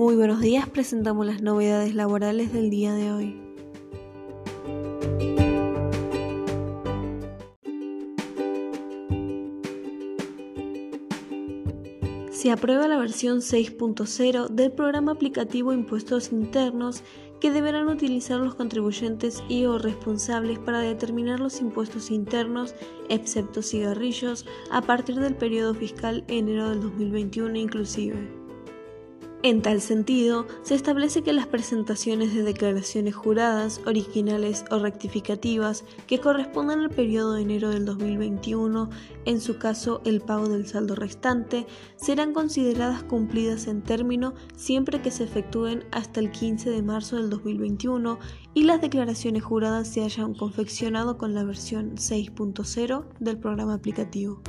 Muy buenos días, presentamos las novedades laborales del día de hoy. Se aprueba la versión 6.0 del programa aplicativo Impuestos Internos que deberán utilizar los contribuyentes y o responsables para determinar los impuestos internos, excepto cigarrillos, a partir del periodo fiscal enero del 2021 inclusive. En tal sentido, se establece que las presentaciones de declaraciones juradas, originales o rectificativas que correspondan al periodo de enero del 2021, en su caso el pago del saldo restante, serán consideradas cumplidas en término siempre que se efectúen hasta el 15 de marzo del 2021 y las declaraciones juradas se hayan confeccionado con la versión 6.0 del programa aplicativo.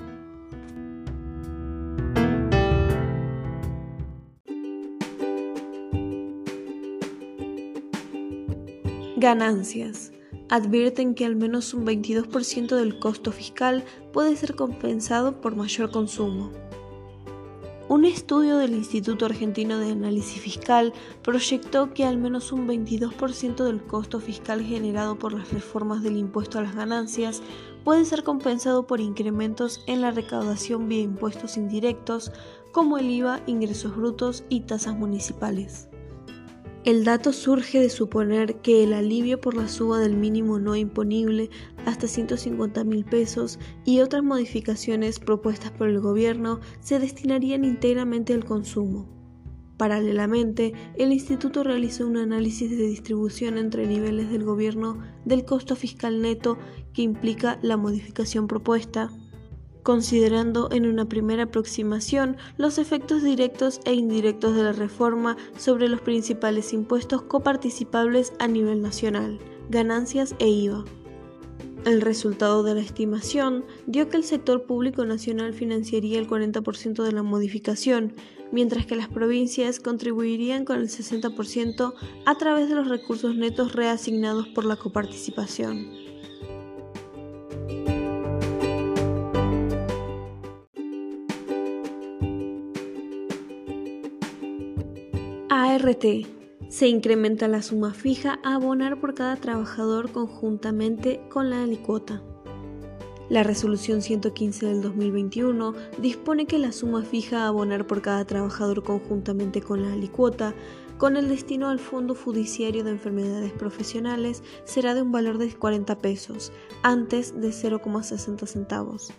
Ganancias. Advierten que al menos un 22% del costo fiscal puede ser compensado por mayor consumo. Un estudio del Instituto Argentino de Análisis Fiscal proyectó que al menos un 22% del costo fiscal generado por las reformas del impuesto a las ganancias puede ser compensado por incrementos en la recaudación vía impuestos indirectos como el IVA, ingresos brutos y tasas municipales. El dato surge de suponer que el alivio por la suba del mínimo no imponible hasta 150 mil pesos y otras modificaciones propuestas por el gobierno se destinarían íntegramente al consumo. Paralelamente, el instituto realizó un análisis de distribución entre niveles del gobierno del costo fiscal neto que implica la modificación propuesta considerando en una primera aproximación los efectos directos e indirectos de la reforma sobre los principales impuestos coparticipables a nivel nacional, ganancias e IVA. El resultado de la estimación dio que el sector público nacional financiaría el 40% de la modificación, mientras que las provincias contribuirían con el 60% a través de los recursos netos reasignados por la coparticipación. ART. Se incrementa la suma fija a abonar por cada trabajador conjuntamente con la alicuota. La resolución 115 del 2021 dispone que la suma fija a abonar por cada trabajador conjuntamente con la alicuota con el destino al Fondo Judiciario de Enfermedades Profesionales será de un valor de 40 pesos, antes de 0,60 centavos.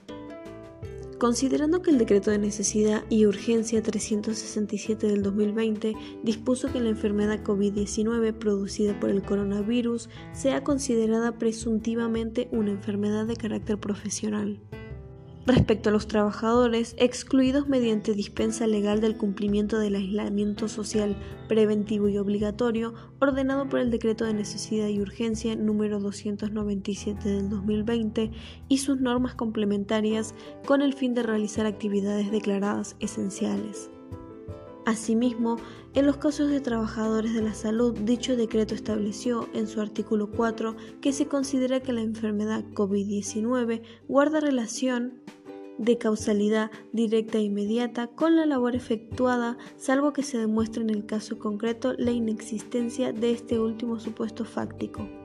Considerando que el decreto de necesidad y urgencia 367 del 2020 dispuso que la enfermedad COVID-19 producida por el coronavirus sea considerada presuntivamente una enfermedad de carácter profesional. Respecto a los trabajadores excluidos mediante dispensa legal del cumplimiento del aislamiento social preventivo y obligatorio ordenado por el Decreto de Necesidad y Urgencia número 297 del 2020 y sus normas complementarias con el fin de realizar actividades declaradas esenciales. Asimismo, en los casos de trabajadores de la salud, dicho decreto estableció en su artículo 4 que se considera que la enfermedad COVID-19 guarda relación de causalidad directa e inmediata con la labor efectuada, salvo que se demuestre en el caso concreto la inexistencia de este último supuesto fáctico.